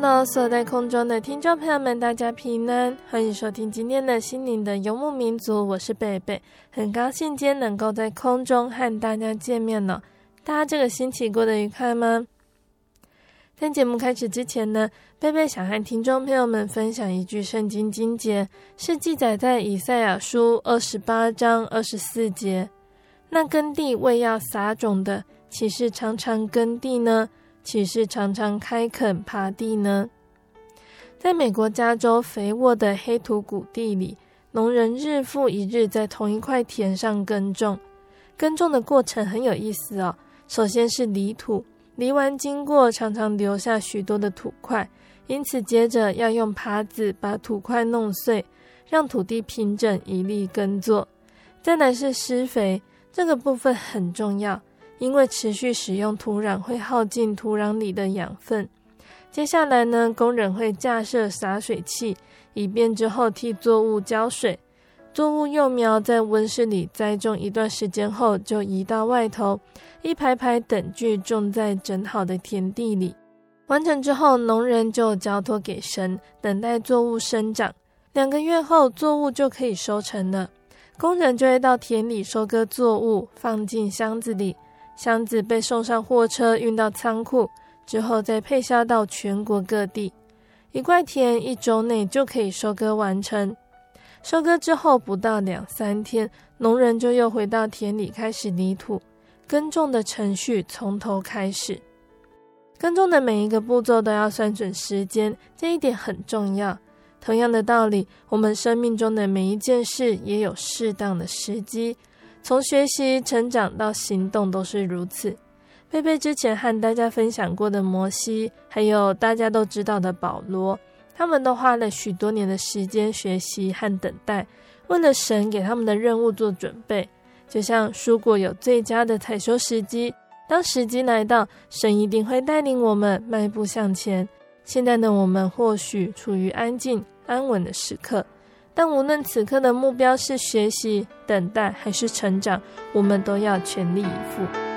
所有在空中的听众朋友们，大家平安，欢迎收听今天的心灵的游牧民族，我是贝贝，很高兴今天能够在空中和大家见面了。大家这个星期过得愉快吗？在节目开始之前呢，贝贝想和听众朋友们分享一句圣经经节，是记载在以赛亚书二十八章二十四节：“那耕地为要撒种的，岂是常常耕地呢？”岂是常常开垦耙地呢？在美国加州肥沃的黑土谷地里，农人日复一日在同一块田上耕种。耕种的过程很有意思哦。首先是犁土，犁完经过常常留下许多的土块，因此接着要用耙子把土块弄碎，让土地平整，一粒耕作。再来是施肥，这个部分很重要。因为持续使用土壤会耗尽土壤里的养分。接下来呢，工人会架设洒水器，以便之后替作物浇水。作物幼苗在温室里栽种一段时间后，就移到外头，一排排等距种在整好的田地里。完成之后，农人就交托给神，等待作物生长。两个月后，作物就可以收成了。工人就会到田里收割作物，放进箱子里。箱子被送上货车，运到仓库之后，再配销到全国各地。一块田一周内就可以收割完成。收割之后不到两三天，农人就又回到田里开始犁土。耕种的程序从头开始。耕种的每一个步骤都要算准时间，这一点很重要。同样的道理，我们生命中的每一件事也有适当的时机。从学习、成长到行动都是如此。贝贝之前和大家分享过的摩西，还有大家都知道的保罗，他们都花了许多年的时间学习和等待，为了神给他们的任务做准备。就像蔬果有最佳的采收时机，当时机来到，神一定会带领我们迈步向前。现在的我们或许处于安静、安稳的时刻。但无论此刻的目标是学习、等待还是成长，我们都要全力以赴。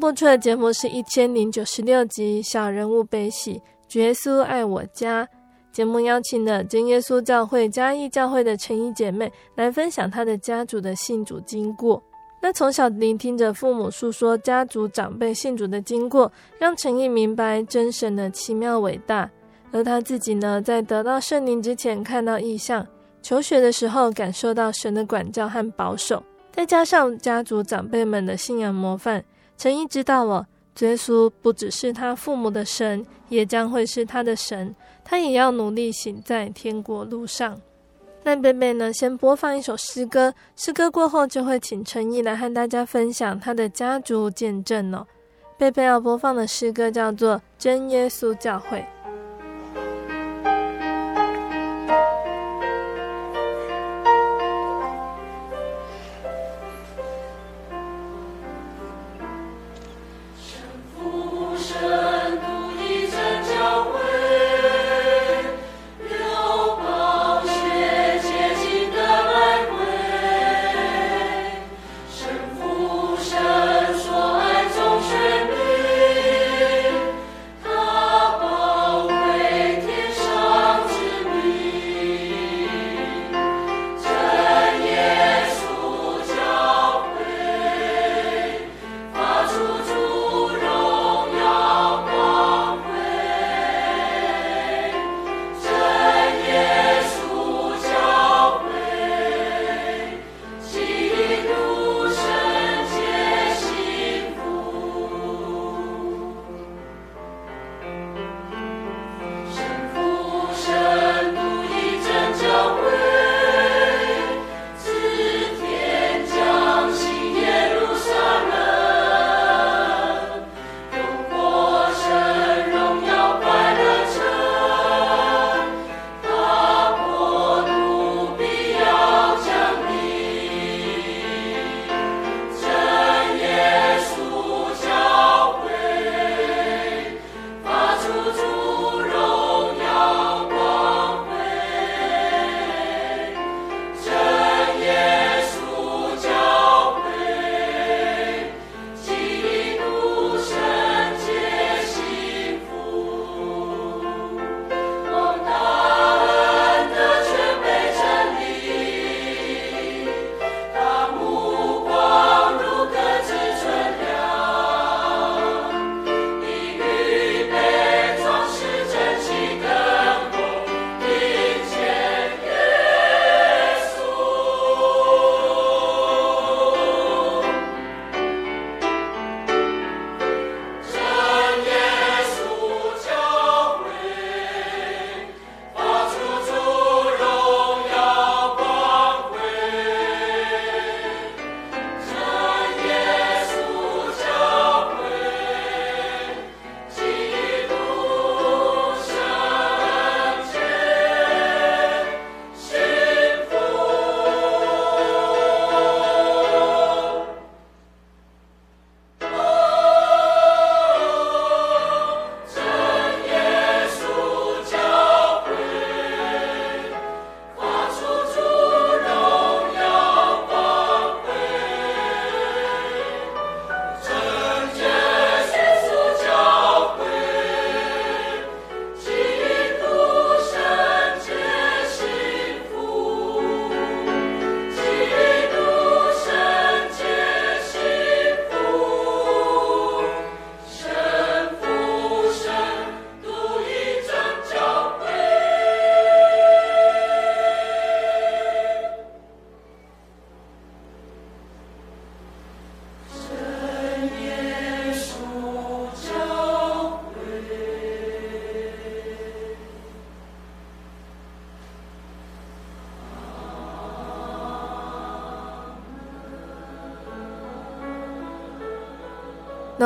播出的节目是一千零九十六集《小人物悲喜》，主耶稣爱我家。节目邀请了真耶稣教会嘉义教会的陈怡姐妹来分享她的家族的信主经过。那从小聆听着父母诉说家族长辈信主的经过，让陈怡明白真神的奇妙伟大。而她自己呢，在得到圣灵之前看到异象，求学的时候感受到神的管教和保守，再加上家族长辈们的信仰模范。陈毅知道了，耶稣不只是他父母的神，也将会是他的神。他也要努力行在天国路上。那贝贝呢？先播放一首诗歌，诗歌过后就会请陈毅来和大家分享他的家族见证哦。贝贝要播放的诗歌叫做《真耶稣教会》。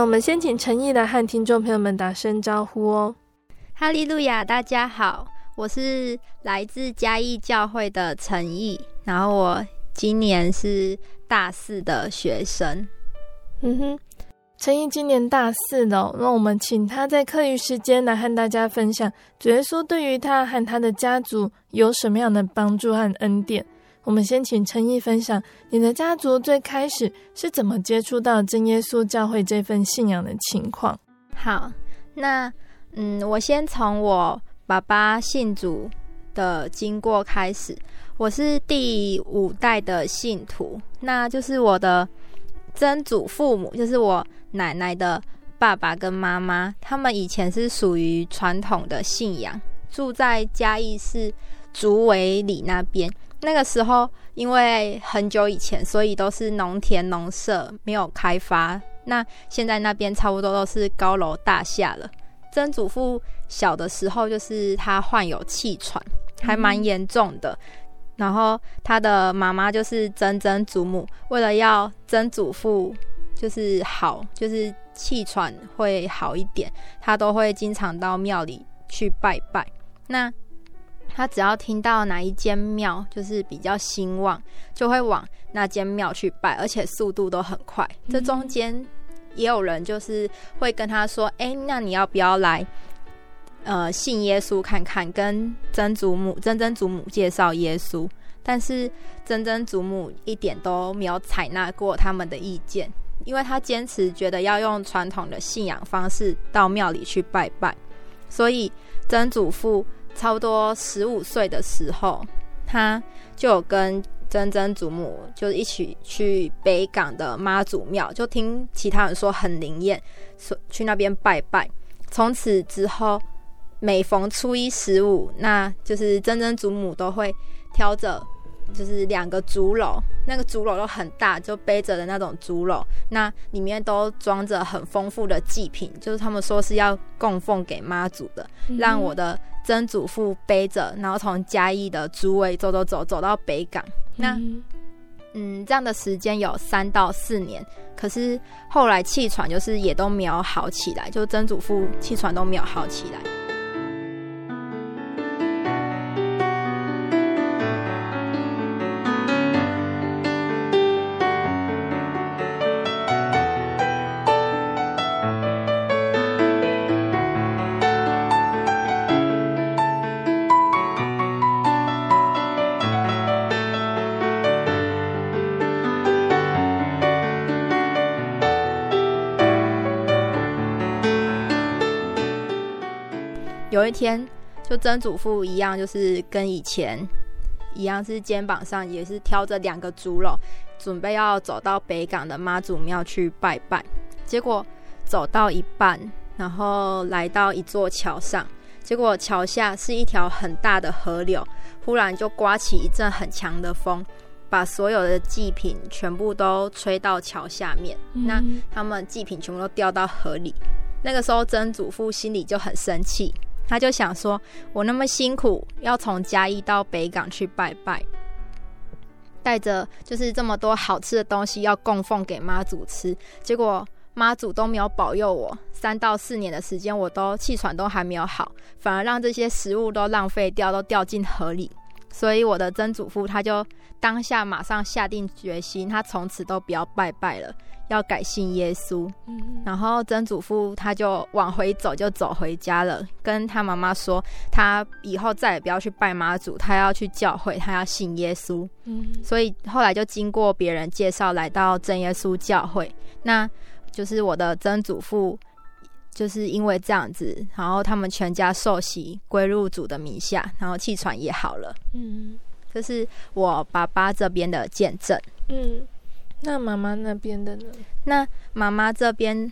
我们先请陈毅来和听众朋友们打声招呼哦。哈利路亚，大家好，我是来自嘉义教会的陈毅，然后我今年是大四的学生。嗯哼，陈毅今年大四了，那我们请他在课余时间来和大家分享，主耶稣对于他和他的家族有什么样的帮助和恩典。我们先请陈毅分享，你的家族最开始是怎么接触到真耶稣教会这份信仰的情况？好，那嗯，我先从我爸爸信主的经过开始。我是第五代的信徒，那就是我的曾祖父母，就是我奶奶的爸爸跟妈妈，他们以前是属于传统的信仰，住在嘉义市竹围里那边。那个时候，因为很久以前，所以都是农田农舍没有开发那现在那边差不多都是高楼大厦了。曾祖父小的时候，就是他患有气喘，还蛮严重的。嗯、然后他的妈妈就是曾曾祖母，为了要曾祖父就是好，就是气喘会好一点，他都会经常到庙里去拜拜。那他只要听到哪一间庙就是比较兴旺，就会往那间庙去拜，而且速度都很快。嗯、这中间。也有人就是会跟他说：“哎、欸，那你要不要来，呃，信耶稣看看，跟曾祖母、曾曾祖母介绍耶稣？”但是曾曾祖母一点都没有采纳过他们的意见，因为他坚持觉得要用传统的信仰方式到庙里去拜拜。所以曾祖父差不多十五岁的时候，他就有跟。曾曾祖母就一起去北港的妈祖庙，就听其他人说很灵验，说去那边拜拜。从此之后，每逢初一十五，那就是曾曾祖母都会挑着，就是两个竹篓，那个竹篓都很大，就背着的那种竹篓，那里面都装着很丰富的祭品，就是他们说是要供奉给妈祖的，嗯、让我的曾祖父背着，然后从嘉义的竹围走走走走到北港。那，嗯，这样的时间有三到四年，可是后来气喘就是也都没有好起来，就曾祖父气喘都没有好起来。有一天，就曾祖父一样，就是跟以前一样，是肩膀上也是挑着两个竹篓，准备要走到北港的妈祖庙去拜拜。结果走到一半，然后来到一座桥上，结果桥下是一条很大的河流，忽然就刮起一阵很强的风，把所有的祭品全部都吹到桥下面。嗯、那他们祭品全部都掉到河里。那个时候，曾祖父心里就很生气。他就想说：“我那么辛苦，要从嘉义到北港去拜拜，带着就是这么多好吃的东西要供奉给妈祖吃，结果妈祖都没有保佑我，三到四年的时间我都气喘都还没有好，反而让这些食物都浪费掉，都掉进河里。”所以我的曾祖父他就当下马上下定决心，他从此都不要拜拜了，要改信耶稣。嗯，然后曾祖父他就往回走，就走回家了，跟他妈妈说，他以后再也不要去拜妈祖，他要去教会，他要信耶稣。嗯，所以后来就经过别人介绍来到真耶稣教会，那就是我的曾祖父。就是因为这样子，然后他们全家受洗归入主的名下，然后气喘也好了。嗯，这是我爸爸这边的见证。嗯，那妈妈那边的呢？那妈妈这边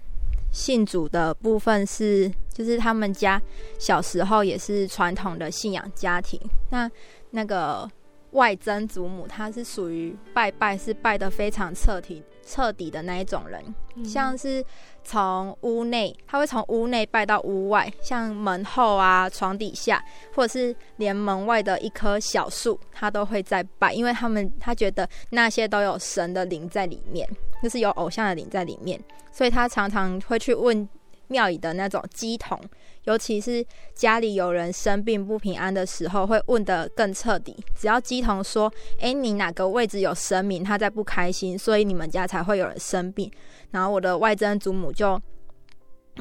信主的部分是，就是他们家小时候也是传统的信仰家庭。那那个外曾祖母，她是属于拜拜是拜的非常彻底。彻底的那一种人，嗯、像是从屋内，他会从屋内拜到屋外，像门后啊、床底下，或者是连门外的一棵小树，他都会在拜，因为他们他觉得那些都有神的灵在里面，就是有偶像的灵在里面，所以他常常会去问庙里的那种鸡童。尤其是家里有人生病不平安的时候，会问得更彻底。只要鸡童说：“诶，你哪个位置有神明，他在不开心，所以你们家才会有人生病。”然后我的外曾祖母就，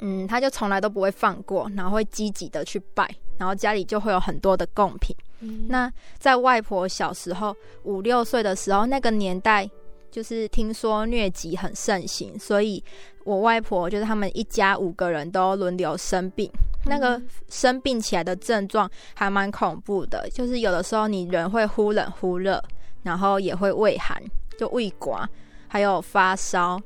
嗯，他就从来都不会放过，然后会积极的去拜，然后家里就会有很多的贡品。嗯。那在外婆小时候五六岁的时候，那个年代就是听说疟疾很盛行，所以我外婆就是他们一家五个人都轮流生病。那个生病起来的症状还蛮恐怖的，就是有的时候你人会忽冷忽热，然后也会畏寒，就胃刮，还有发烧，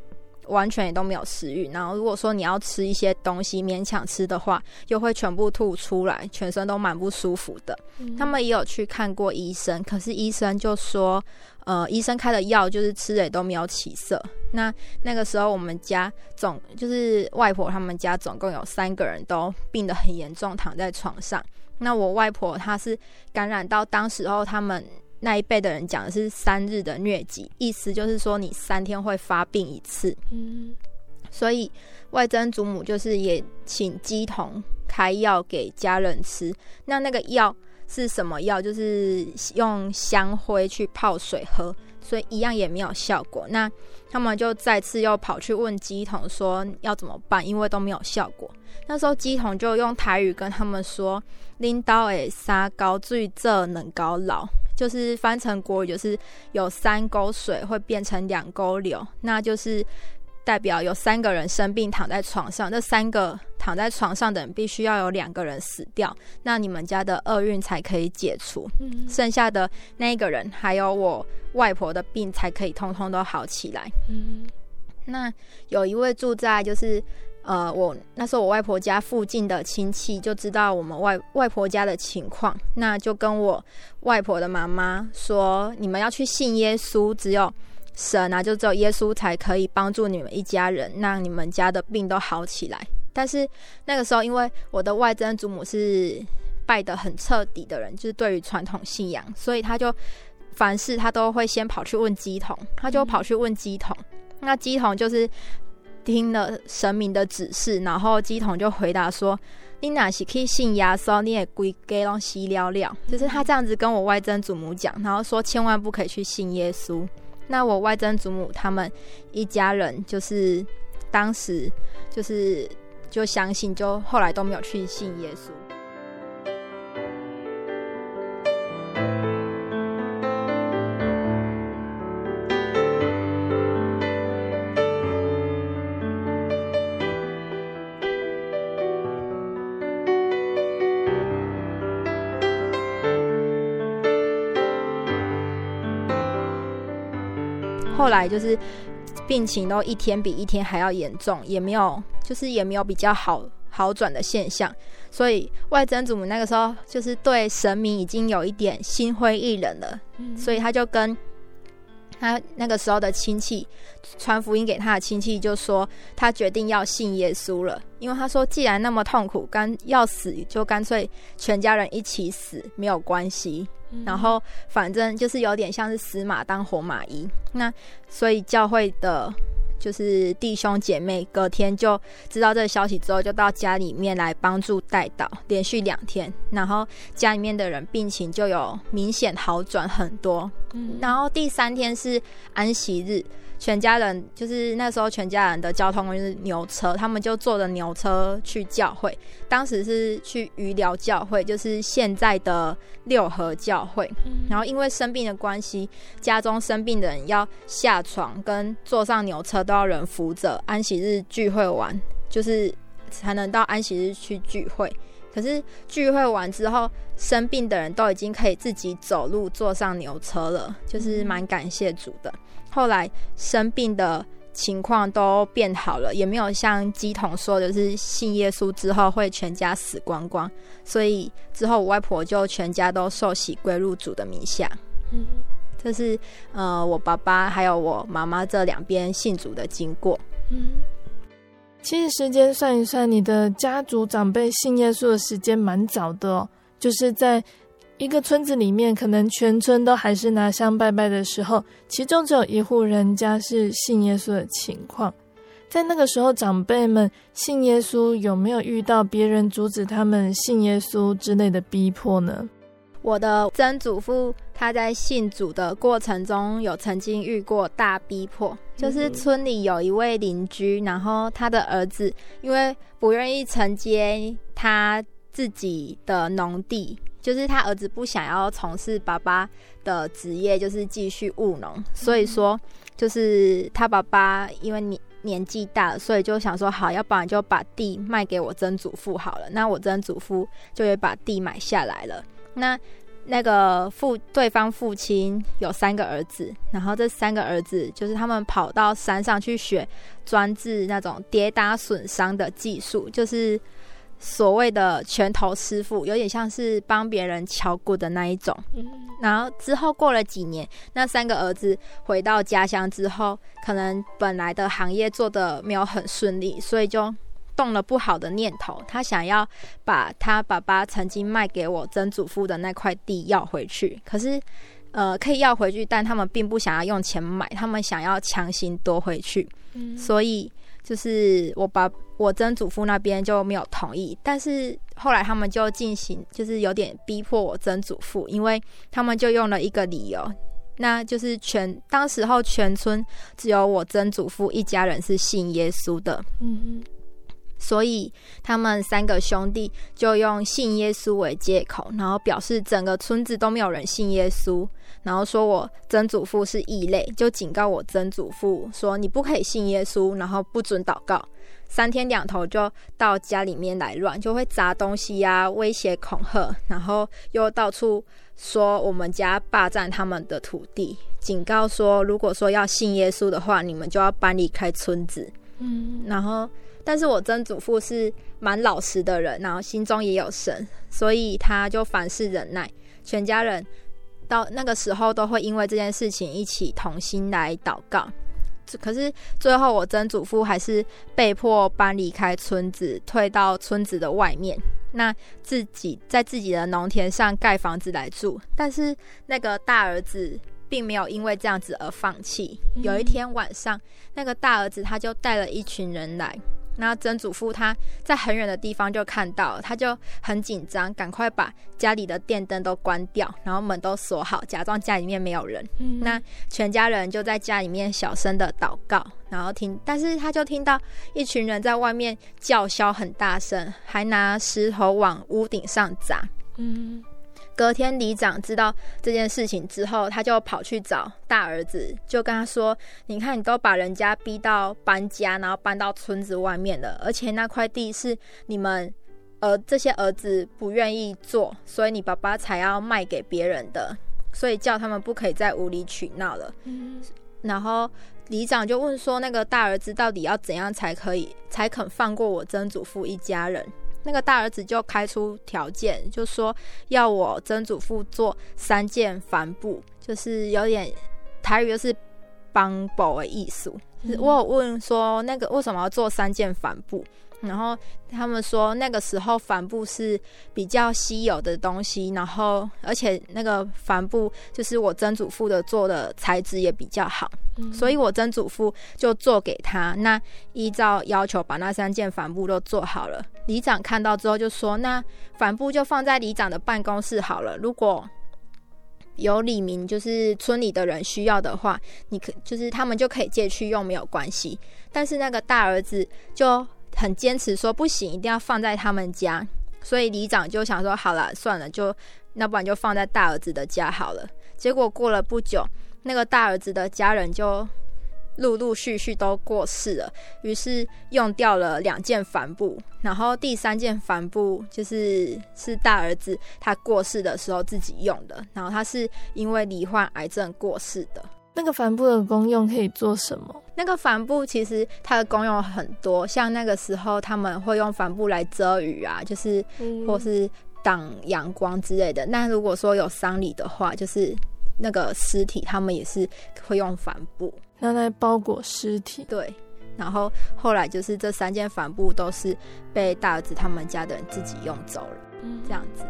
完全也都没有食欲。然后如果说你要吃一些东西勉强吃的话，又会全部吐出来，全身都蛮不舒服的。嗯、他们也有去看过医生，可是医生就说，呃，医生开的药就是吃了也都没有起色。那那个时候我们家总就是外婆他们家总共有三个人都病得很严重，躺在床上。那我外婆她是感染到当时候他们。那一辈的人讲的是三日的疟疾，意思就是说你三天会发病一次。嗯，所以外曾祖母就是也请鸡童开药给家人吃。那那个药是什么药？就是用香灰去泡水喝，所以一样也没有效果。那他们就再次又跑去问鸡童说要怎么办，因为都没有效果。那时候鸡童就用台语跟他们说：“拎刀诶，三高最这能高老。”就是翻成国语，就是有三沟水会变成两沟流，那就是代表有三个人生病躺在床上，这三个躺在床上的人必须要有两个人死掉，那你们家的厄运才可以解除，嗯，剩下的那一个人还有我外婆的病才可以通通都好起来。嗯，那有一位住在就是。呃，我那时候我外婆家附近的亲戚就知道我们外外婆家的情况，那就跟我外婆的妈妈说：“你们要去信耶稣，只有神啊，就只有耶稣才可以帮助你们一家人，让你们家的病都好起来。”但是那个时候，因为我的外曾祖母是拜得很彻底的人，就是对于传统信仰，所以他就凡事他都会先跑去问乩童，他就跑去问乩童，那乩童就是。听了神明的指示，然后鸡童就回答说：“你哪是可以信耶稣，你也归给东西了了。”就是他这样子跟我外曾祖母讲，然后说千万不可以去信耶稣。那我外曾祖母他们一家人就是当时就是就相信，就后来都没有去信耶稣。后来就是病情都一天比一天还要严重，也没有就是也没有比较好好转的现象，所以外曾祖母那个时候就是对神明已经有一点心灰意冷了，嗯、所以他就跟他那个时候的亲戚传福音给他的亲戚，就说他决定要信耶稣了，因为他说既然那么痛苦，干要死就干脆全家人一起死没有关系。然后反正就是有点像是死马当活马医，那所以教会的，就是弟兄姐妹隔天就知道这个消息之后，就到家里面来帮助带祷，连续两天，然后家里面的人病情就有明显好转很多。嗯，然后第三天是安息日。全家人就是那时候，全家人的交通工具是牛车，他们就坐着牛车去教会。当时是去鱼寮教会，就是现在的六合教会。然后因为生病的关系，家中生病的人要下床跟坐上牛车都要人扶着。安息日聚会完，就是才能到安息日去聚会。可是聚会完之后，生病的人都已经可以自己走路坐上牛车了，就是蛮感谢主的。后来生病的情况都变好了，也没有像乩童说的，就是信耶稣之后会全家死光光。所以之后我外婆就全家都受洗归入主的名下。嗯，这是呃我爸爸还有我妈妈这两边信主的经过。嗯，其实时间算一算，你的家族长辈信耶稣的时间蛮早的哦，就是在。一个村子里面，可能全村都还是拿香拜拜的时候，其中只有一户人家是信耶稣的情况。在那个时候，长辈们信耶稣，有没有遇到别人阻止他们信耶稣之类的逼迫呢？我的曾祖父他在信主的过程中，有曾经遇过大逼迫，就是村里有一位邻居，然后他的儿子因为不愿意承接他自己的农地。就是他儿子不想要从事爸爸的职业，就是继续务农，所以说就是他爸爸因为年年纪大了，所以就想说好，要不然就把地卖给我曾祖父好了。那我曾祖父就也把地买下来了。那那个父对方父亲有三个儿子，然后这三个儿子就是他们跑到山上去学专治那种跌打损伤的技术，就是所谓的拳头师傅，有点像是帮别人敲鼓的那一种。然后之后过了几年，那三个儿子回到家乡之后，可能本来的行业做得没有很顺利，所以就。动了不好的念头，他想要把他爸爸曾经卖给我曾祖父的那块地要回去。可是，呃，可以要回去，但他们并不想要用钱买，他们想要强行夺回去。嗯。所以，就是我把我曾祖父那边就没有同意。但是后来他们就进行，就是有点逼迫我曾祖父，因为他们就用了一个理由，那就是全当时候全村只有我曾祖父一家人是信耶稣的。嗯。所以他们三个兄弟就用信耶稣为借口，然后表示整个村子都没有人信耶稣，然后说我曾祖父是异类，就警告我曾祖父说，你不可以信耶稣，然后不准祷告，三天两头就到家里面来乱，就会砸东西呀、啊，威胁恐吓，然后又到处说我们家霸占他们的土地，警告说如果说要信耶稣的话，你们就要搬离开村子。嗯，然后。但是我曾祖父是蛮老实的人，然后心中也有神，所以他就凡事忍耐。全家人到那个时候都会因为这件事情一起同心来祷告。可是最后我曾祖父还是被迫搬离开村子，退到村子的外面，那自己在自己的农田上盖房子来住。但是那个大儿子并没有因为这样子而放弃。有一天晚上，那个大儿子他就带了一群人来。那曾祖父他在很远的地方就看到，他就很紧张，赶快把家里的电灯都关掉，然后门都锁好，假装家里面没有人。嗯。那全家人就在家里面小声的祷告，然后听，但是他就听到一群人在外面叫嚣很大声，还拿石头往屋顶上砸。嗯。隔天，里长知道这件事情之后，他就跑去找大儿子，就跟他说：“你看，你都把人家逼到搬家，然后搬到村子外面了，而且那块地是你们儿这些儿子不愿意做，所以你爸爸才要卖给别人的，所以叫他们不可以再无理取闹了。”嗯，然后里长就问说：“那个大儿子到底要怎样才可以才肯放过我曾祖父一家人？”那个大儿子就开出条件，就说要我曾祖父做三件帆布，就是有点台语就是帮补的意思。嗯、我有问说那个为什么要做三件帆布？然后他们说，那个时候帆布是比较稀有的东西，然后而且那个帆布就是我曾祖父的做的材质也比较好，嗯、所以我曾祖父就做给他。那依照要求把那三件帆布都做好了。里长看到之后就说：“那帆布就放在里长的办公室好了。如果有李明就是村里的人需要的话，你可就是他们就可以借去用，没有关系。但是那个大儿子就。”很坚持说不行，一定要放在他们家，所以里长就想说好了，算了，就那不然就放在大儿子的家好了。结果过了不久，那个大儿子的家人就陆陆续续都过世了，于是用掉了两件帆布，然后第三件帆布就是是大儿子他过世的时候自己用的，然后他是因为罹患癌症过世的。那个帆布的功用可以做什么？那个帆布其实它的功用很多，像那个时候他们会用帆布来遮雨啊，就是或是挡阳光之类的。那如果说有丧礼的话，就是那个尸体他们也是会用帆布拿来包裹尸体。对，然后后来就是这三件帆布都是被大儿子他们家的人自己用走了，这样子。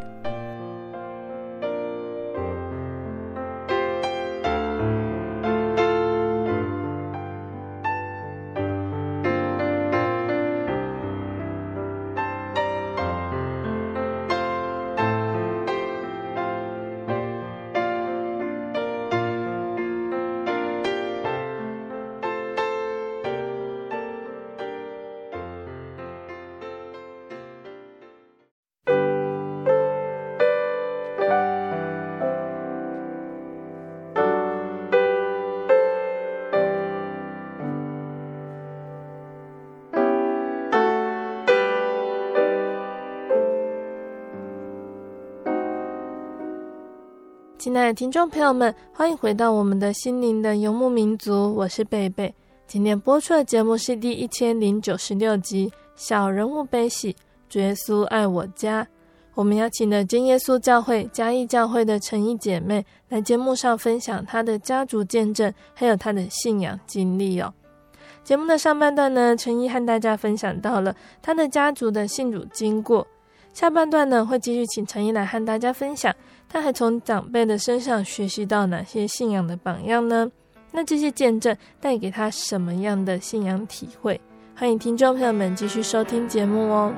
亲爱的听众朋友们，欢迎回到我们的心灵的游牧民族，我是贝贝。今天播出的节目是第一千零九十六集《小人物悲喜》，主耶稣爱我家。我们邀请了真耶稣教会嘉义教会的陈毅姐妹来节目上分享她的家族见证，还有她的信仰经历哦。节目的上半段呢，陈毅和大家分享到了她的家族的信主经过。下半段呢，会继续请陈毅来和大家分享，他还从长辈的身上学习到哪些信仰的榜样呢？那这些见证带给他什么样的信仰体会？欢迎听众朋友们继续收听节目哦。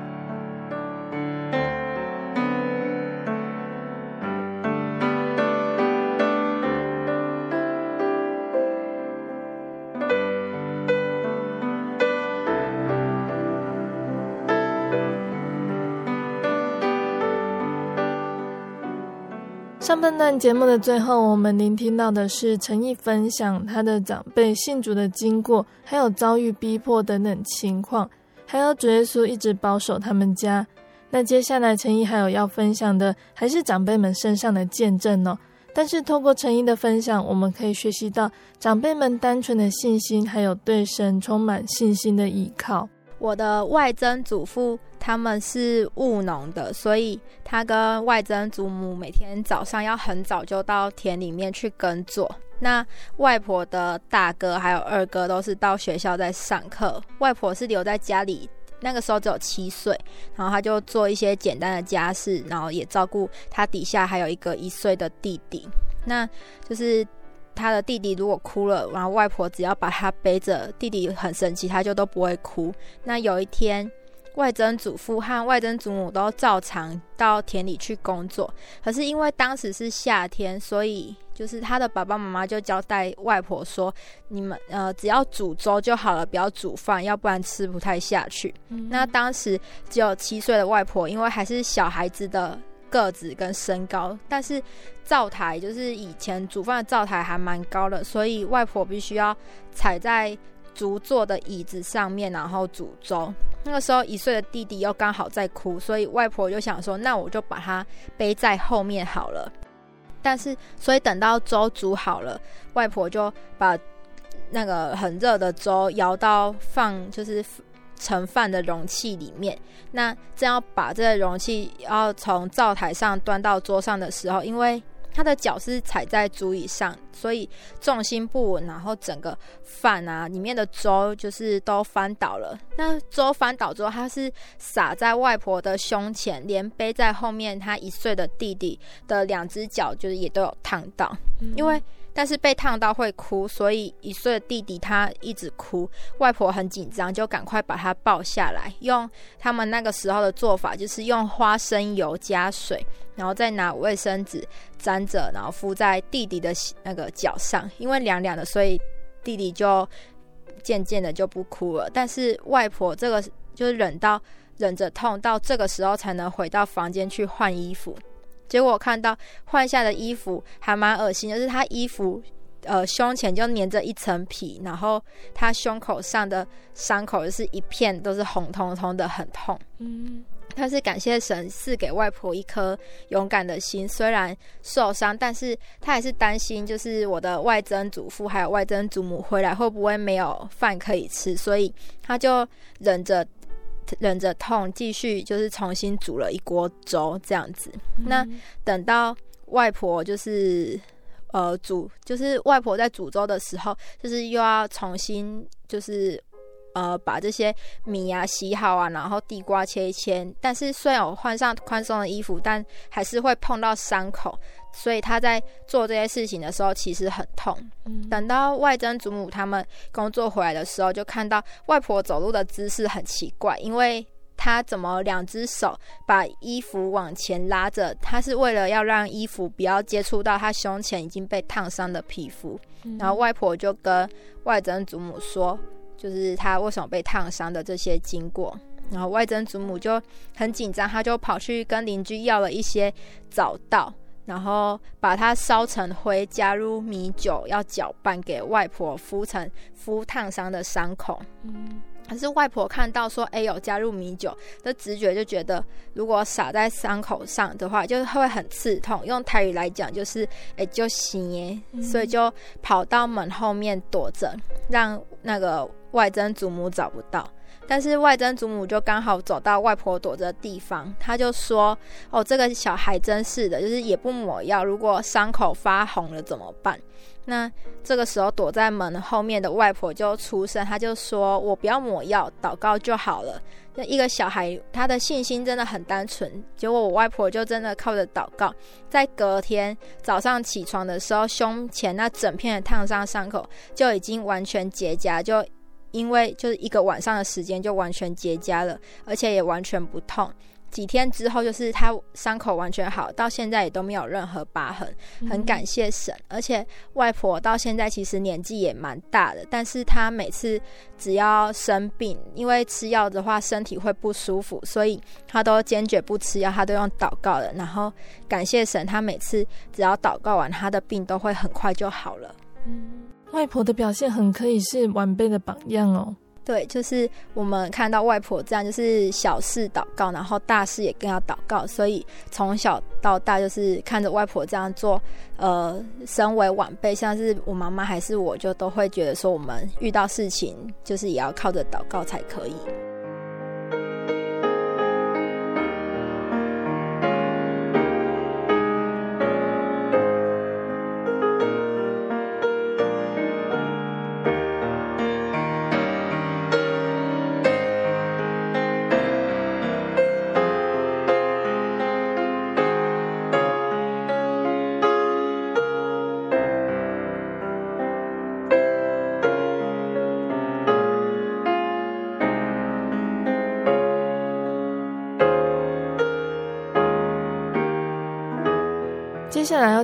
上半段节目的最后，我们聆听到的是陈毅分享他的长辈信主的经过，还有遭遇逼迫等等情况，还有主耶稣一直保守他们家。那接下来陈毅还有要分享的，还是长辈们身上的见证哦。但是透过陈毅的分享，我们可以学习到长辈们单纯的信心，还有对神充满信心的依靠。我的外曾祖父他们是务农的，所以他跟外曾祖母每天早上要很早就到田里面去耕作。那外婆的大哥还有二哥都是到学校在上课，外婆是留在家里，那个时候只有七岁，然后他就做一些简单的家事，然后也照顾他底下还有一个一岁的弟弟，那就是。他的弟弟如果哭了，然后外婆只要把他背着，弟弟很生气，他就都不会哭。那有一天，外曾祖父和外曾祖母都照常到田里去工作，可是因为当时是夏天，所以就是他的爸爸妈妈就交代外婆说：“你们呃，只要煮粥就好了，不要煮饭，要不然吃不太下去。嗯”那当时只有七岁的外婆，因为还是小孩子的。个子跟身高，但是灶台就是以前煮饭的灶台还蛮高的，所以外婆必须要踩在竹做的椅子上面，然后煮粥。那个时候一岁的弟弟又刚好在哭，所以外婆就想说，那我就把他背在后面好了。但是，所以等到粥煮好了，外婆就把那个很热的粥舀到放，就是。盛饭的容器里面，那正要把这个容器要从灶台上端到桌上的时候，因为他的脚是踩在竹椅上，所以重心不稳，然后整个饭啊里面的粥就是都翻倒了。那粥翻倒之后，他是洒在外婆的胸前，连背在后面他一岁的弟弟的两只脚就是也都有烫到，嗯、因为。但是被烫到会哭，所以一岁的弟弟他一直哭，外婆很紧张，就赶快把他抱下来。用他们那个时候的做法，就是用花生油加水，然后再拿卫生纸沾着，然后敷在弟弟的那个脚上。因为凉凉的，所以弟弟就渐渐的就不哭了。但是外婆这个就是忍到忍着痛，到这个时候才能回到房间去换衣服。结果我看到换下的衣服还蛮恶心，就是他衣服，呃，胸前就粘着一层皮，然后他胸口上的伤口就是一片都是红彤彤的，很痛。嗯，他是感谢神赐给外婆一颗勇敢的心，虽然受伤，但是他还是担心，就是我的外曾祖父还有外曾祖母回来会不会没有饭可以吃，所以他就忍着。忍着痛，继续就是重新煮了一锅粥，这样子。嗯、那等到外婆就是呃煮，就是外婆在煮粥的时候，就是又要重新就是呃把这些米啊洗好啊，然后地瓜切一切。但是虽然我换上宽松的衣服，但还是会碰到伤口。所以他在做这些事情的时候，其实很痛。嗯。等到外曾祖母他们工作回来的时候，就看到外婆走路的姿势很奇怪，因为她怎么两只手把衣服往前拉着？她是为了要让衣服不要接触到她胸前已经被烫伤的皮肤。嗯。然后外婆就跟外曾祖母说，就是她为什么被烫伤的这些经过。然后外曾祖母就很紧张，她就跑去跟邻居要了一些早稻。然后把它烧成灰，加入米酒，要搅拌给外婆敷成敷烫伤的伤口。嗯，可是外婆看到说，哎，有加入米酒的直觉就觉得，如果撒在伤口上的话，就会很刺痛。用台语来讲就是，哎，就行耶，所以就跑到门后面躲着，让那个外曾祖母找不到。但是外曾祖母就刚好走到外婆躲着的地方，她就说：“哦，这个小孩真是的，就是也不抹药，如果伤口发红了怎么办？”那这个时候躲在门后面的外婆就出声，她就说：“我不要抹药，祷告就好了。”那一个小孩他的信心真的很单纯，结果我外婆就真的靠着祷告，在隔天早上起床的时候，胸前那整片的烫伤伤口就已经完全结痂，就。因为就是一个晚上的时间就完全结痂了，而且也完全不痛。几天之后，就是他伤口完全好，到现在也都没有任何疤痕，很感谢神。而且外婆到现在其实年纪也蛮大的，但是她每次只要生病，因为吃药的话身体会不舒服，所以她都坚决不吃药，她都用祷告的。然后感谢神，她每次只要祷告完，她的病都会很快就好了。嗯。外婆的表现很可以是晚辈的榜样哦。对，就是我们看到外婆这样，就是小事祷告，然后大事也更要祷告，所以从小到大就是看着外婆这样做。呃，身为晚辈，像是我妈妈还是我，就都会觉得说，我们遇到事情就是也要靠着祷告才可以。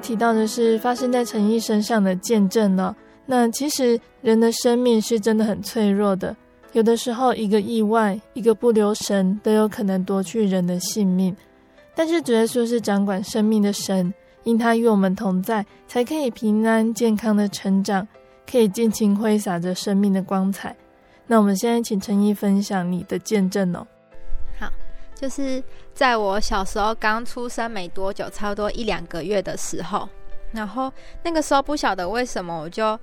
提到的是发生在陈毅身上的见证哦。那其实人的生命是真的很脆弱的，有的时候一个意外、一个不留神都有可能夺去人的性命。但是主耶稣是掌管生命的神，因他与我们同在，才可以平安健康的成长，可以尽情挥洒着生命的光彩。那我们现在请陈毅分享你的见证哦。就是在我小时候刚出生没多久，差不多一两个月的时候，然后那个时候不晓得为什么我就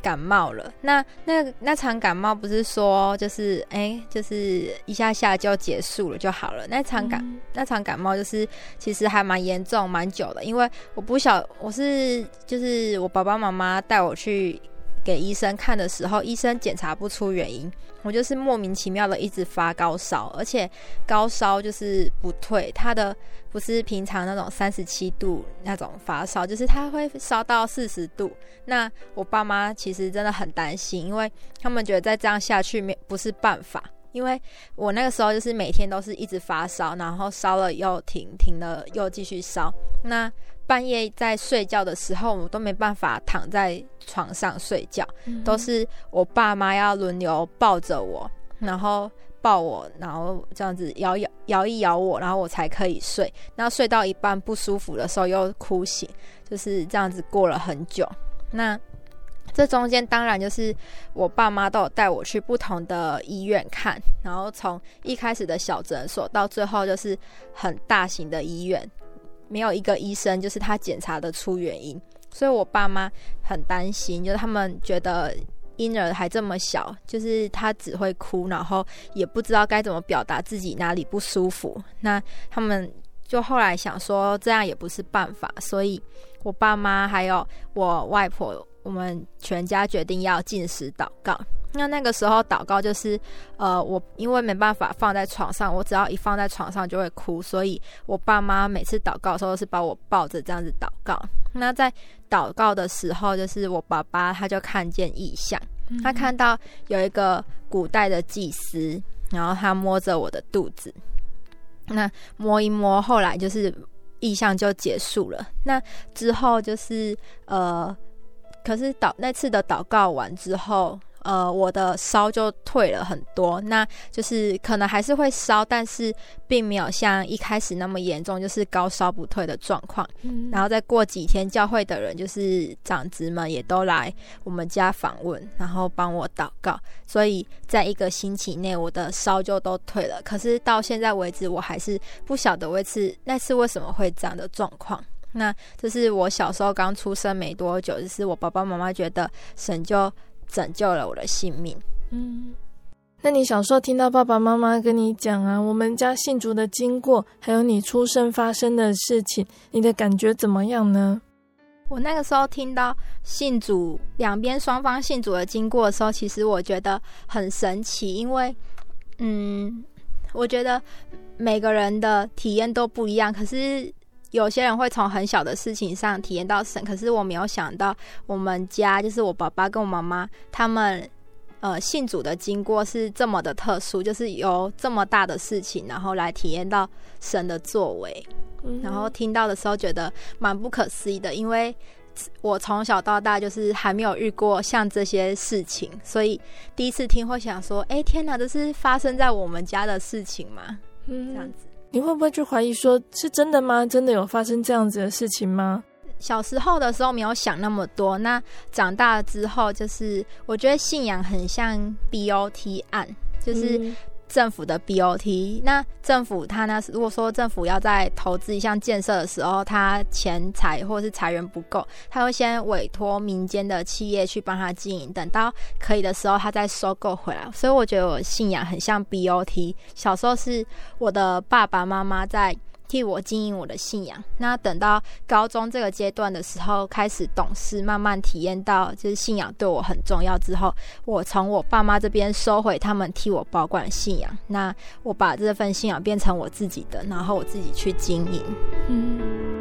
感冒了。那那那场感冒不是说就是哎，就是一下下就结束了就好了。那场感、嗯、那场感冒就是其实还蛮严重、蛮久的，因为我不晓我是就是我爸爸妈妈带我去。给医生看的时候，医生检查不出原因，我就是莫名其妙的一直发高烧，而且高烧就是不退，他的不是平常那种三十七度那种发烧，就是他会烧到四十度。那我爸妈其实真的很担心，因为他们觉得再这样下去没不是办法，因为我那个时候就是每天都是一直发烧，然后烧了又停，停了又继续烧，那。半夜在睡觉的时候，我都没办法躺在床上睡觉，嗯、都是我爸妈要轮流抱着我，然后抱我，然后这样子摇摇摇一摇我，然后我才可以睡。那睡到一半不舒服的时候又哭醒，就是这样子过了很久。那这中间当然就是我爸妈都有带我去不同的医院看，然后从一开始的小诊所到最后就是很大型的医院。没有一个医生就是他检查得出原因，所以我爸妈很担心，就是他们觉得婴儿还这么小，就是他只会哭，然后也不知道该怎么表达自己哪里不舒服。那他们就后来想说这样也不是办法，所以我爸妈还有我外婆，我们全家决定要禁食祷告。那那个时候祷告就是，呃，我因为没办法放在床上，我只要一放在床上就会哭，所以我爸妈每次祷告的时候是把我抱着这样子祷告。那在祷告的时候，就是我爸爸他就看见异象，他看到有一个古代的祭司，然后他摸着我的肚子，那摸一摸，后来就是异象就结束了。那之后就是呃，可是祷那次的祷告完之后。呃，我的烧就退了很多，那就是可能还是会烧，但是并没有像一开始那么严重，就是高烧不退的状况。嗯，然后再过几天，教会的人就是长子们也都来我们家访问，然后帮我祷告，所以在一个星期内，我的烧就都退了。可是到现在为止，我还是不晓得为次那次为什么会这样的状况。那这是我小时候刚出生没多久，就是我爸爸妈妈觉得神就拯救了我的性命。嗯，那你小时候听到爸爸妈妈跟你讲啊，我们家信主的经过，还有你出生发生的事情，你的感觉怎么样呢？我那个时候听到信主两边双方信主的经过的时候，其实我觉得很神奇，因为嗯，我觉得每个人的体验都不一样，可是。有些人会从很小的事情上体验到神，可是我没有想到，我们家就是我爸爸跟我妈妈他们，呃，信主的经过是这么的特殊，就是有这么大的事情，然后来体验到神的作为，嗯、然后听到的时候觉得蛮不可思议的，因为我从小到大就是还没有遇过像这些事情，所以第一次听会想说，哎，天哪，这是发生在我们家的事情吗？嗯，这样子。你会不会去怀疑说，是真的吗？真的有发生这样子的事情吗？小时候的时候没有想那么多，那长大了之后，就是我觉得信仰很像 BOT 案，就是。政府的 BOT，那政府他呢？如果说政府要在投资一项建设的时候，他钱财或是财源不够，他会先委托民间的企业去帮他经营，等到可以的时候，他再收购回来。所以我觉得我信仰很像 BOT。小时候是我的爸爸妈妈在。替我经营我的信仰。那等到高中这个阶段的时候，开始懂事，慢慢体验到就是信仰对我很重要之后，我从我爸妈这边收回他们替我保管信仰。那我把这份信仰变成我自己的，然后我自己去经营。嗯。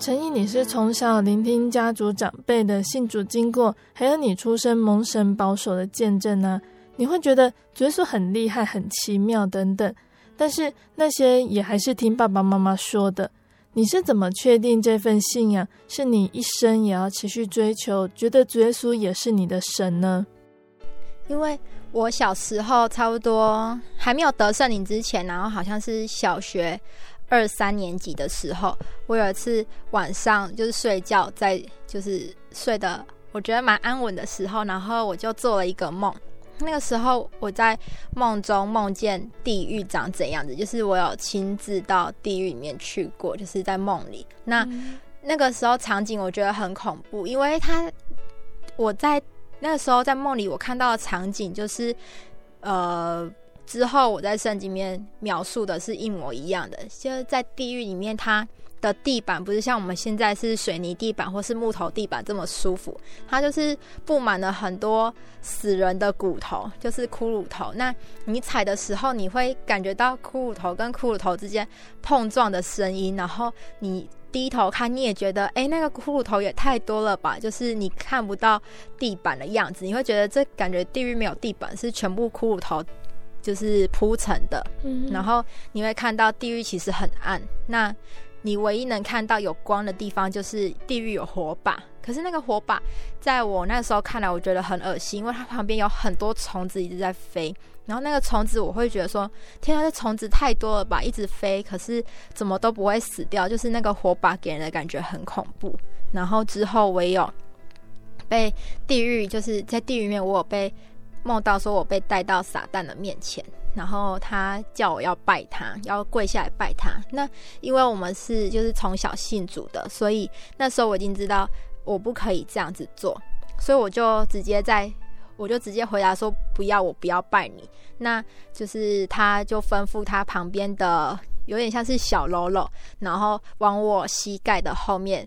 陈毅，你是从小聆听家族长辈的信主经过，还有你出生蒙神保守的见证呢、你会觉得主耶稣很厉害、很奇妙等等，但是那些也还是听爸爸妈妈说的。你是怎么确定这份信仰是你一生也要持续追求，觉得主耶稣也是你的神呢？因为我小时候差不多还没有得圣灵之前，然后好像是小学。二三年级的时候，我有一次晚上就是睡觉，在就是睡得我觉得蛮安稳的时候，然后我就做了一个梦。那个时候我在梦中梦见地狱长怎样子，就是我有亲自到地狱里面去过，就是在梦里。那、那个时候场景我觉得很恐怖，因为他我在那个时候在梦里我看到的场景就是呃。之后我在圣经里面描述的是一模一样的，就是在地狱里面，它的地板不是像我们现在是水泥地板或是木头地板这么舒服，它就是布满了很多死人的骨头，就是骷髅头。那你踩的时候，你会感觉到骷髅头跟骷髅头之间碰撞的声音，然后你低头看，你也觉得，哎，那个骷髅头也太多了吧？就是你看不到地板的样子，你会觉得这感觉地狱没有地板，是全部骷髅头。就是铺成的，嗯，然后你会看到地狱其实很暗，那你唯一能看到有光的地方就是地狱有火把，可是那个火把在我那时候看来，我觉得很恶心，因为它旁边有很多虫子一直在飞，然后那个虫子我会觉得说，天啊，这虫子太多了吧，一直飞，可是怎么都不会死掉，就是那个火把给人的感觉很恐怖。然后之后我也有被地狱，就是在地狱里面我有被。梦到说，我被带到撒旦的面前，然后他叫我要拜他，要跪下来拜他。那因为我们是就是从小信主的，所以那时候我已经知道我不可以这样子做，所以我就直接在，我就直接回答说不要，我不要拜你。那就是他就吩咐他旁边的有点像是小喽啰，然后往我膝盖的后面。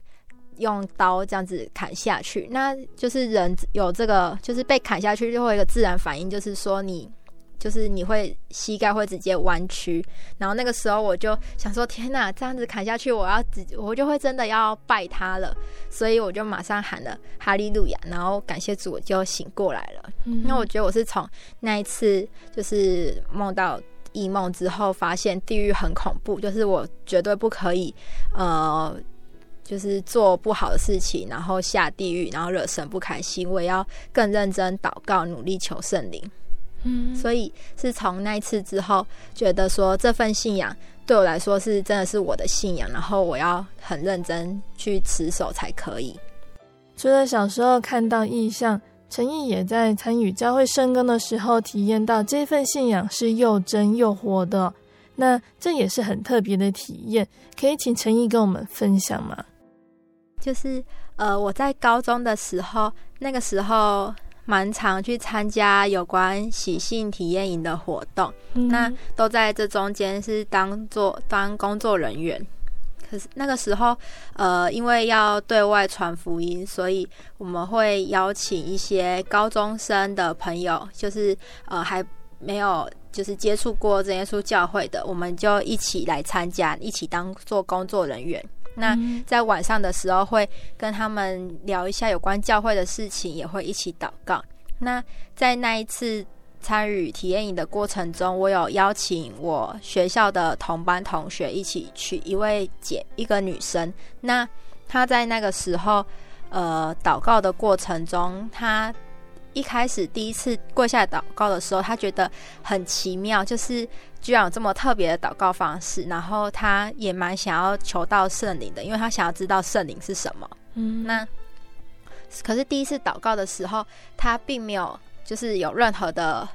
用刀这样子砍下去，那就是人有这个，就是被砍下去就会有一个自然反应，就是说你就是你会膝盖会直接弯曲，然后那个时候我就想说，天哪，这样子砍下去，我要直我就会真的要拜他了，所以我就马上喊了哈利路亚，然后感谢主，我就醒过来了。因为、嗯、我觉得我是从那一次就是梦到异梦之后，发现地狱很恐怖，就是我绝对不可以呃。就是做不好的事情，然后下地狱，然后惹神不开心。我也要更认真祷告，努力求圣灵。嗯，所以是从那一次之后，觉得说这份信仰对我来说是真的是我的信仰，然后我要很认真去持守才可以。除了小时候看到意象，陈毅也在参与教会圣工的时候，体验到这份信仰是又真又活的。那这也是很特别的体验，可以请陈毅跟我们分享吗？就是呃，我在高中的时候，那个时候蛮常去参加有关喜信体验营的活动，嗯、那都在这中间是当做当工作人员。可是那个时候，呃，因为要对外传福音，所以我们会邀请一些高中生的朋友，就是呃还没有就是接触过真耶稣教会的，我们就一起来参加，一起当做工作人员。那在晚上的时候会跟他们聊一下有关教会的事情，也会一起祷告。那在那一次参与体验营的过程中，我有邀请我学校的同班同学一起去，一位姐，一个女生。那她在那个时候，呃，祷告的过程中，她。一开始第一次跪下祷告的时候，她觉得很奇妙，就是居然有这么特别的祷告方式。然后他也蛮想要求到圣灵的，因为他想要知道圣灵是什么。嗯，那可是第一次祷告的时候，他并没有就是有任何的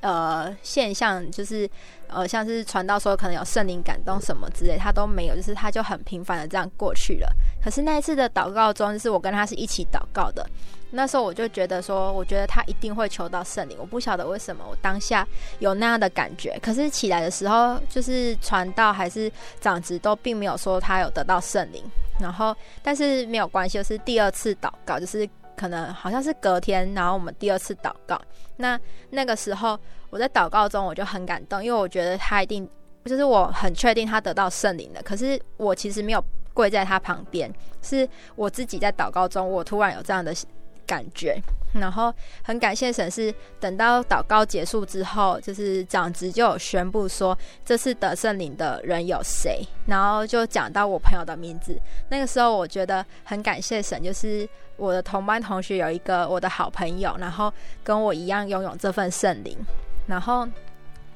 呃现象，就是呃像是传道说可能有圣灵感动什么之类，他都没有，就是他就很平凡的这样过去了。可是那一次的祷告中，是我跟他是一起祷告的。那时候我就觉得说，我觉得他一定会求到圣灵。我不晓得为什么我当下有那样的感觉。可是起来的时候，就是传道还是长执都并没有说他有得到圣灵。然后，但是没有关系，就是第二次祷告，就是可能好像是隔天，然后我们第二次祷告。那那个时候我在祷告中，我就很感动，因为我觉得他一定就是我很确定他得到圣灵了。可是我其实没有跪在他旁边，是我自己在祷告中，我突然有这样的。感觉，然后很感谢神，是等到祷告结束之后，就是长子就有宣布说，这次得圣灵的人有谁，然后就讲到我朋友的名字。那个时候我觉得很感谢神，就是我的同班同学有一个我的好朋友，然后跟我一样拥有这份圣灵。然后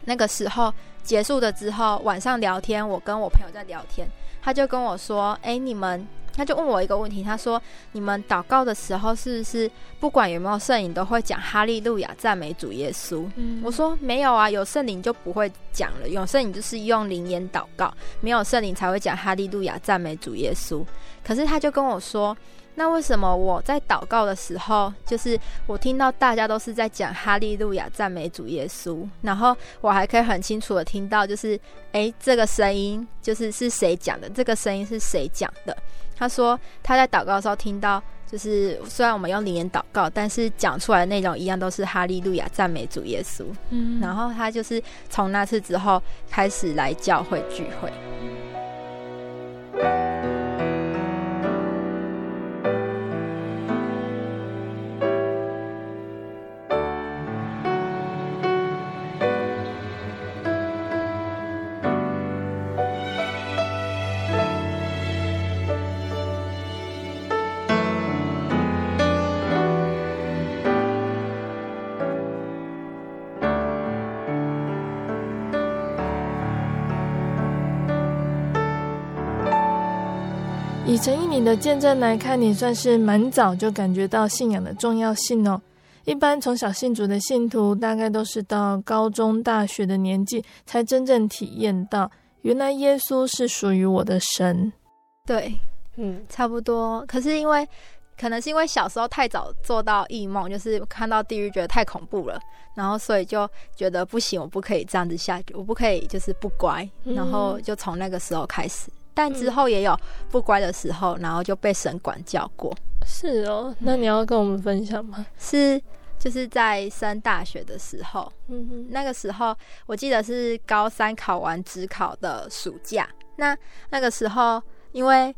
那个时候结束了之后，晚上聊天，我跟我朋友在聊天，他就跟我说：“哎，你们。”他就问我一个问题，他说：“你们祷告的时候是不是不管有没有圣灵都会讲哈利路亚赞美主耶稣？”嗯，我说：“没有啊，有圣灵就不会讲了。有圣灵就是用灵言祷告，没有圣灵才会讲哈利路亚赞美主耶稣。”可是他就跟我说。那为什么我在祷告的时候，就是我听到大家都是在讲哈利路亚赞美主耶稣，然后我还可以很清楚的听到，就是诶，这个声音就是是谁讲的？这个声音是谁讲的？他说他在祷告的时候听到，就是虽然我们用灵言祷告，但是讲出来的内容一样都是哈利路亚赞美主耶稣。嗯，然后他就是从那次之后开始来教会聚会。陈毅你的见证来看，你算是蛮早就感觉到信仰的重要性哦。一般从小信主的信徒，大概都是到高中、大学的年纪，才真正体验到原来耶稣是属于我的神。对，嗯，差不多。可是因为可能是因为小时候太早做到异梦，就是看到地狱觉得太恐怖了，然后所以就觉得不行，我不可以这样子下去，我不可以就是不乖，然后就从那个时候开始。但之后也有不乖的时候，然后就被神管教过。是哦，那你要跟我们分享吗？是，就是在升大学的时候，嗯哼，那个时候我记得是高三考完职考的暑假。那那个时候，因为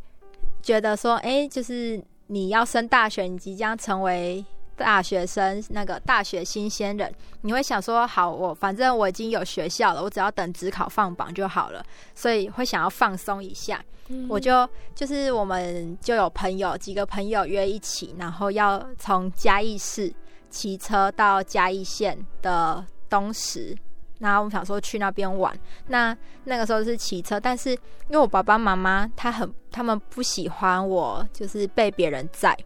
觉得说，哎、欸，就是你要升大学，你即将成为大学生，那个大学新鲜人，你会想说，好，我反正我已经有学校了，我只要等职考放榜就好了，所以会想要放松一下。嗯、我就就是我们就有朋友几个朋友约一起，然后要从嘉义市。骑车到嘉义县的东石，然后我们想说去那边玩。那那个时候是骑车，但是因为我爸爸妈妈他很，他们不喜欢我就是被别人载，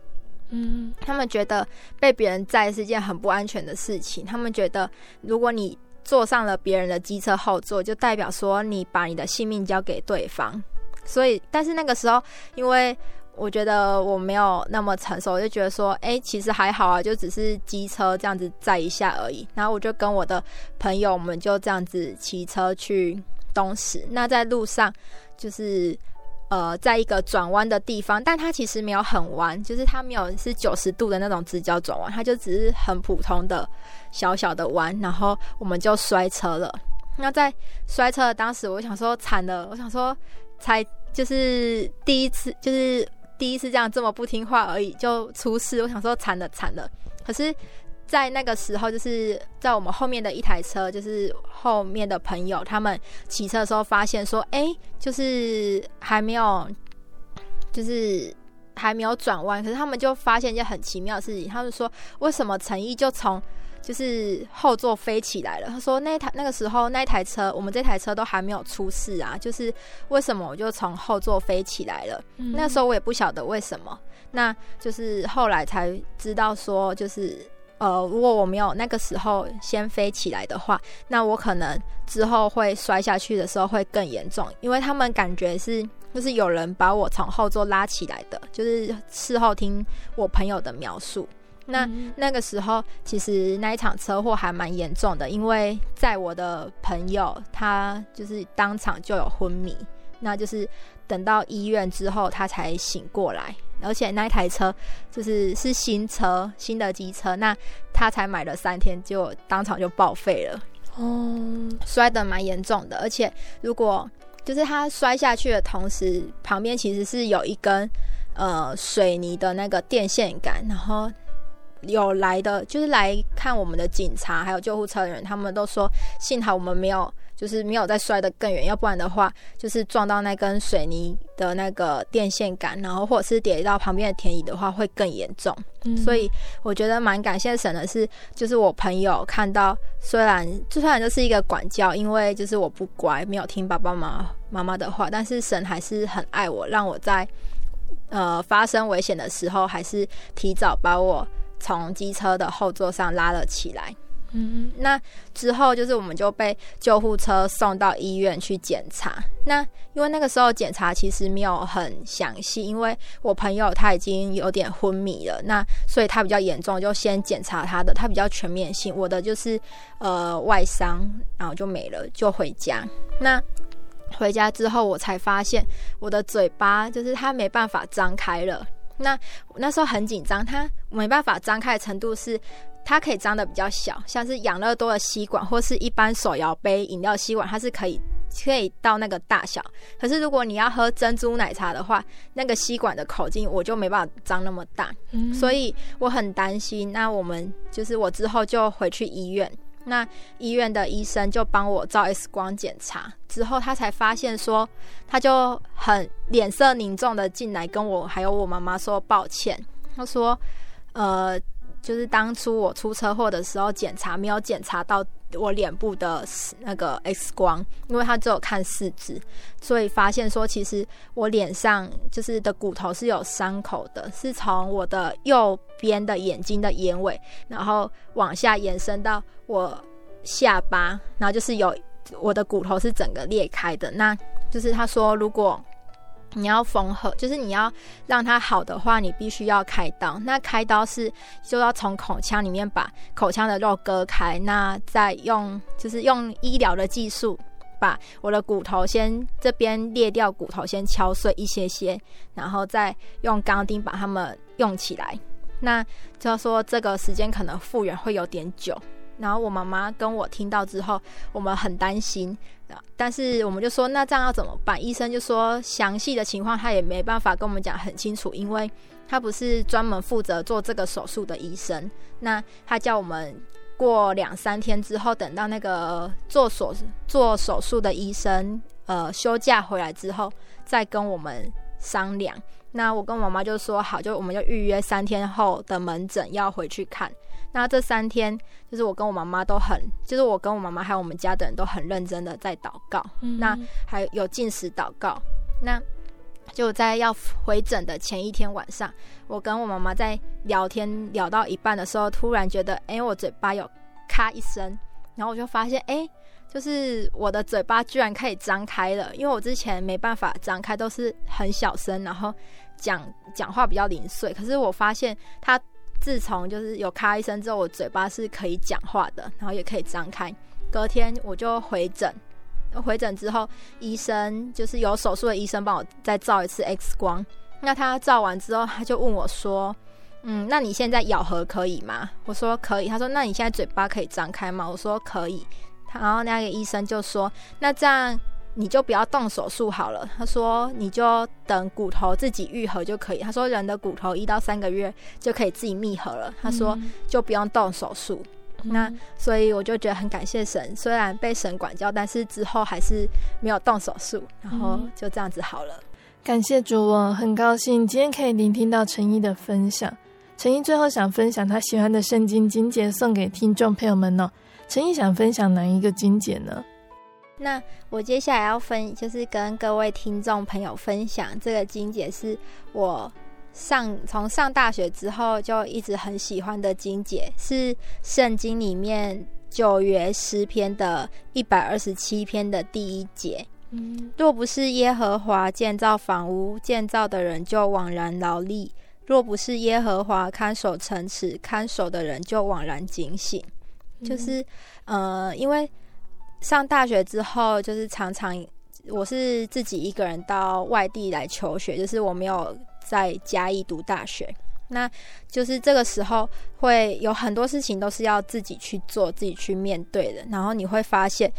嗯，他们觉得被别人载是件很不安全的事情。他们觉得如果你坐上了别人的机车后座，就代表说你把你的性命交给对方。所以，但是那个时候因为。我觉得我没有那么成熟，我就觉得说，哎、其实还好啊，就只是机车这样子载一下而已。然后我就跟我的朋友，我们就这样子骑车去东石。那在路上，就是呃，在一个转弯的地方，但它其实没有很弯，就是它没有是九十度的那种直角转弯，它就只是很普通的小小的弯。然后我们就摔车了。那在摔车的当时，我想说惨了，我想说才就是第一次，就是。第一次这样这么不听话而已就出事，我想说惨了惨了。可是，在那个时候，就是在我们后面的一台车，就是后面的朋友他们骑车的时候发现说，哎、欸，就是还没有，就是还没有转弯。可是他们就发现一件很奇妙的事情，他们说为什么陈毅就从。就是后座飞起来了。他说那台那个时候那台车，我们这台车都还没有出事啊。就是为什么我就从后座飞起来了？嗯、那时候我也不晓得为什么。那就是后来才知道说，就是呃，如果我没有那个时候先飞起来的话，那我可能之后会摔下去的时候会更严重。因为他们感觉是就是有人把我从后座拉起来的，就是事后听我朋友的描述。那那个时候，其实那一场车祸还蛮严重的，因为在我的朋友他就是当场就有昏迷，那就是等到医院之后他才醒过来，而且那一台车就是是新车，新的机车，那他才买了三天就当场就报废了，哦，摔得蛮严重的，而且如果就是他摔下去的同时，旁边其实是有一根呃水泥的那个电线杆，然后。有来的就是来看我们的警察，还有救护车的人，他们都说幸好我们没有，就是没有再摔得更远，要不然的话，就是撞到那根水泥的那个电线杆，然后或者是跌到旁边的田里的话，会更严重。嗯。所以我觉得蛮感谢神的是，就是我朋友看到，虽然就算就是一个管教，因为就是我不乖，没有听爸爸妈妈妈的话，但是神还是很爱我，让我在呃发生危险的时候，还是提早把我。从机车的后座上拉了起来，嗯，那之后就是我们就被救护车送到医院去检查。那因为那个时候检查其实没有很详细，因为我朋友他已经有点昏迷了，那所以他比较严重，就先检查他的，他比较全面性。我的就是呃外伤，然后就没了，就回家。那回家之后，我才发现我的嘴巴就是他没办法张开了。那那时候很紧张，它没办法张开的程度是，它可以张的比较小，像是养乐多的吸管或是一般手摇杯饮料吸管，它是可以可以到那个大小。可是如果你要喝珍珠奶茶的话，那个吸管的口径我就没办法张那么大，嗯，所以我很担心。那我们就是我之后就回去医院。那医院的医生就帮我照 X 光检查，之后他才发现说，他就很脸色凝重的进来跟我还有我妈妈说抱歉。他说，呃，就是当初我出车祸的时候检查没有检查到我脸部的那个 X 光，因为他只有看四肢，所以发现说其实我脸上就是的骨头是有伤口的，是从我的右边的眼睛的眼尾，然后往下延伸到我下巴，然后就是有我的骨头是整个裂开的。那就是他说，如果你要缝合，就是你要让它好的话，你必须要开刀。那开刀是就要从口腔里面把口腔的肉割开，那再用就是用医疗的技术把我的骨头先这边裂掉骨头先敲碎一些些，然后再用钢钉把它们用起来。那就说这个时间可能复原会有点久。然后我妈妈跟我听到之后，我们很担心，但是我们就说那这样要怎么办？医生就说详细的情况他也没办法跟我们讲很清楚，因为他不是专门负责做这个手术的医生。那他叫我们过两三天之后，等到那个做手做手术的医生呃休假回来之后，再跟我们商量。那我跟妈妈就说好，就我们就预约三天后的门诊要回去看。那这三天，就是我跟我妈妈都很，就是我跟我妈妈还有我们家的人都很认真的在祷告。嗯、那还有进食祷告。那就在要回诊的前一天晚上，我跟我妈妈在聊天聊到一半的时候，突然觉得，哎、欸，我嘴巴有咔一声，然后我就发现，哎、欸，就是我的嘴巴居然可以张开了，因为我之前没办法张开，都是很小声，然后讲讲话比较零碎。可是我发现它。自从就是有咔一声之后，我嘴巴是可以讲话的，然后也可以张开。隔天我就回诊，回诊之后，医生就是有手术的医生帮我再照一次 X 光。那他照完之后，他就问我说：“嗯，那你现在咬合可以吗？”我说：“可以。”他说：“那你现在嘴巴可以张开吗？”我说：“可以。”然后那个医生就说：“那这样。”你就不要动手术好了，他说你就等骨头自己愈合就可以。他说人的骨头一到三个月就可以自己密合了，他说就不用动手术。嗯、那所以我就觉得很感谢神，虽然被神管教，但是之后还是没有动手术，然后就这样子好了。嗯、感谢主，我很高兴今天可以聆听到陈毅的分享。陈毅最后想分享他喜欢的圣经经节送给听众朋友们呢、哦。陈毅想分享哪一个经节呢？那我接下来要分，就是跟各位听众朋友分享这个经节，是我上从上大学之后就一直很喜欢的经节，是圣经里面旧约诗篇的一百二十七篇的第一节。嗯，若不是耶和华建造房屋，建造的人就枉然劳力；若不是耶和华看守城池，看守的人就枉然警醒。就是，呃，因为。上大学之后，就是常常我是自己一个人到外地来求学，就是我没有在嘉义读大学。那就是这个时候会有很多事情都是要自己去做、自己去面对的。然后你会发现，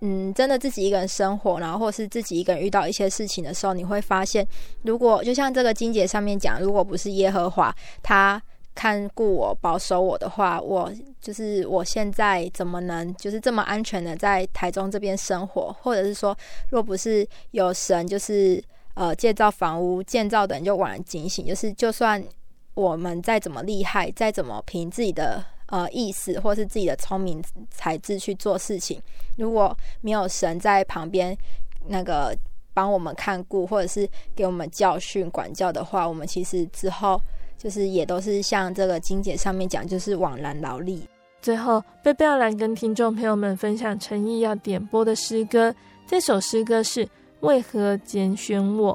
嗯，真的自己一个人生活，然后或是自己一个人遇到一些事情的时候，你会发现，如果就像这个金姐上面讲，如果不是耶和华，他。看顾我、保守我的话，我就是我现在怎么能就是这么安全的在台中这边生活？或者是说，若不是有神，就是呃建造房屋、建造的人就枉然警醒。就是就算我们再怎么厉害，再怎么凭自己的呃意思或是自己的聪明才智去做事情，如果没有神在旁边那个帮我们看顾，或者是给我们教训、管教的话，我们其实之后。就是也都是像这个金姐上面讲，就是枉然劳力。最后，贝贝要来跟听众朋友们分享诚意要点播的诗歌，这首诗歌是《为何拣选我》。